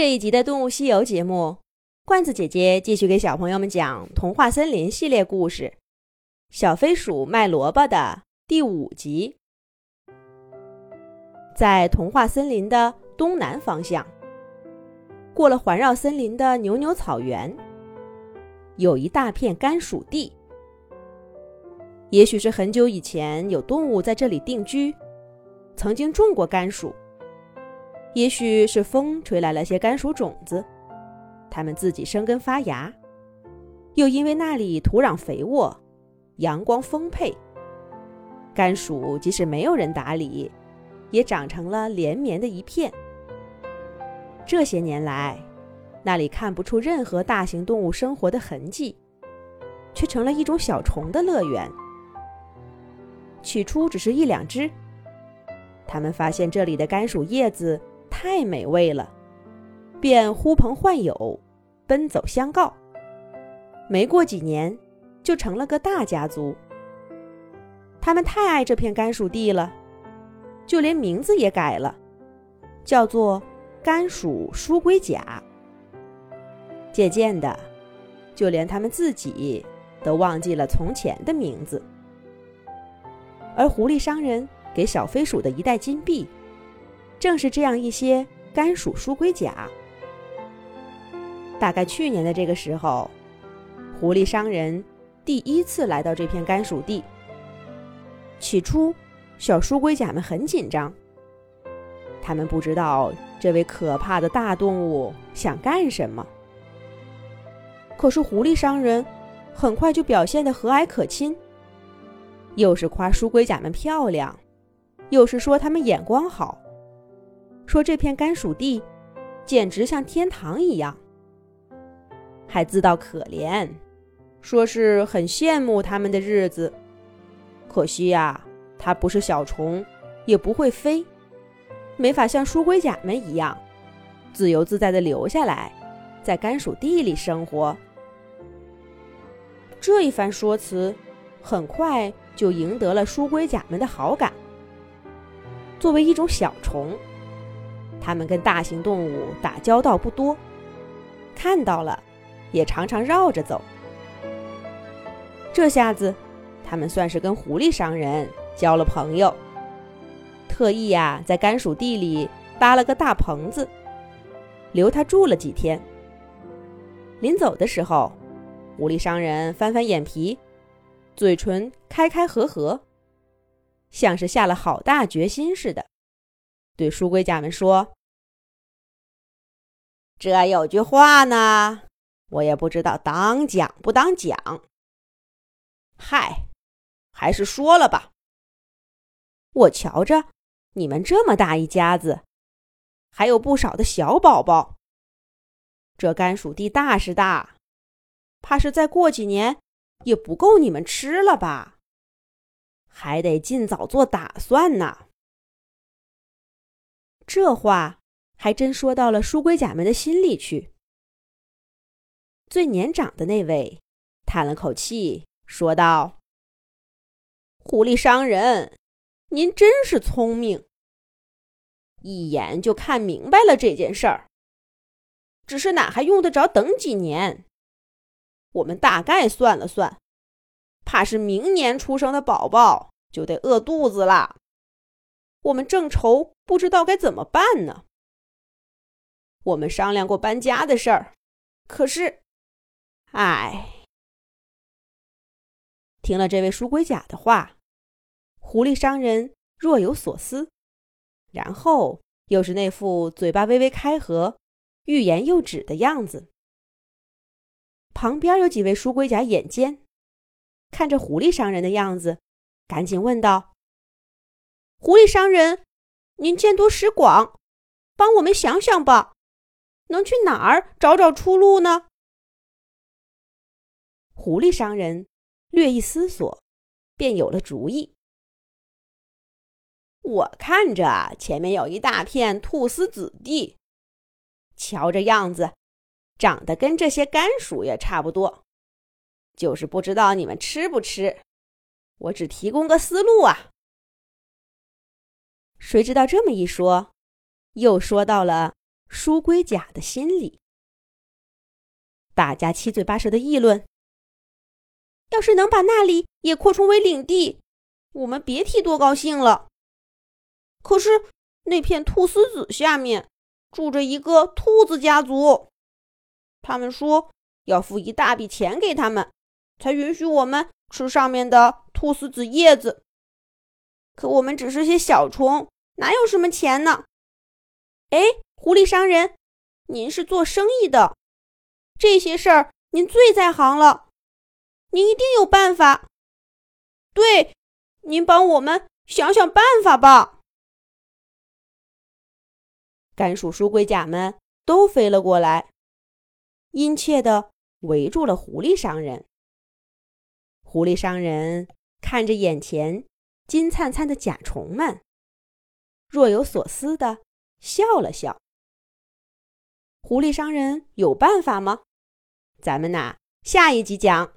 这一集的《动物西游》节目，罐子姐姐继续给小朋友们讲《童话森林》系列故事《小飞鼠卖萝卜》的第五集。在童话森林的东南方向，过了环绕森林的牛牛草原，有一大片甘薯地。也许是很久以前有动物在这里定居，曾经种过甘薯。也许是风吹来了些甘薯种子，它们自己生根发芽，又因为那里土壤肥沃，阳光丰沛，甘薯即使没有人打理，也长成了连绵的一片。这些年来，那里看不出任何大型动物生活的痕迹，却成了一种小虫的乐园。起初只是一两只，他们发现这里的甘薯叶子。太美味了，便呼朋唤友，奔走相告。没过几年，就成了个大家族。他们太爱这片甘薯地了，就连名字也改了，叫做甘薯书龟甲。渐渐的，就连他们自己都忘记了从前的名字。而狐狸商人给小飞鼠的一袋金币。正是这样一些甘薯书龟甲。大概去年的这个时候，狐狸商人第一次来到这片甘薯地。起初，小书龟甲们很紧张，他们不知道这位可怕的大动物想干什么。可是狐狸商人很快就表现得和蔼可亲，又是夸书龟甲们漂亮，又是说他们眼光好。说这片甘薯地简直像天堂一样，还自道可怜，说是很羡慕他们的日子。可惜呀，它不是小虫，也不会飞，没法像书龟甲们一样自由自在地留下来，在甘薯地里生活。这一番说辞，很快就赢得了书龟甲们的好感。作为一种小虫。它们跟大型动物打交道不多，看到了，也常常绕着走。这下子，他们算是跟狐狸商人交了朋友，特意呀在甘薯地里搭了个大棚子，留他住了几天。临走的时候，狐狸商人翻翻眼皮，嘴唇开开合合，像是下了好大决心似的。对书龟甲们说：“这有句话呢，我也不知道当讲不当讲。嗨，还是说了吧。我瞧着你们这么大一家子，还有不少的小宝宝。这甘薯地大是大，怕是再过几年也不够你们吃了吧？还得尽早做打算呢。”这话还真说到了书龟甲们的心里去。最年长的那位叹了口气，说道：“狐狸商人，您真是聪明，一眼就看明白了这件事儿。只是哪还用得着等几年？我们大概算了算，怕是明年出生的宝宝就得饿肚子了。”我们正愁不知道该怎么办呢。我们商量过搬家的事儿，可是，唉。听了这位书龟甲的话，狐狸商人若有所思，然后又是那副嘴巴微微开合、欲言又止的样子。旁边有几位书龟甲眼尖，看着狐狸商人的样子，赶紧问道。狐狸商人，您见多识广，帮我们想想吧，能去哪儿找找出路呢？狐狸商人略一思索，便有了主意。我看着前面有一大片菟丝子地，瞧这样子，长得跟这些甘薯也差不多，就是不知道你们吃不吃。我只提供个思路啊。谁知道这么一说，又说到了书龟甲的心里。大家七嘴八舌的议论：“要是能把那里也扩充为领地，我们别提多高兴了。”可是那片菟丝子下面住着一个兔子家族，他们说要付一大笔钱给他们，才允许我们吃上面的菟丝子叶子。可我们只是些小虫，哪有什么钱呢？哎，狐狸商人，您是做生意的，这些事儿您最在行了，您一定有办法。对，您帮我们想想办法吧。甘薯书龟甲们都飞了过来，殷切的围住了狐狸商人。狐狸商人看着眼前。金灿灿的甲虫们若有所思的笑了笑。狐狸商人有办法吗？咱们呐，下一集讲。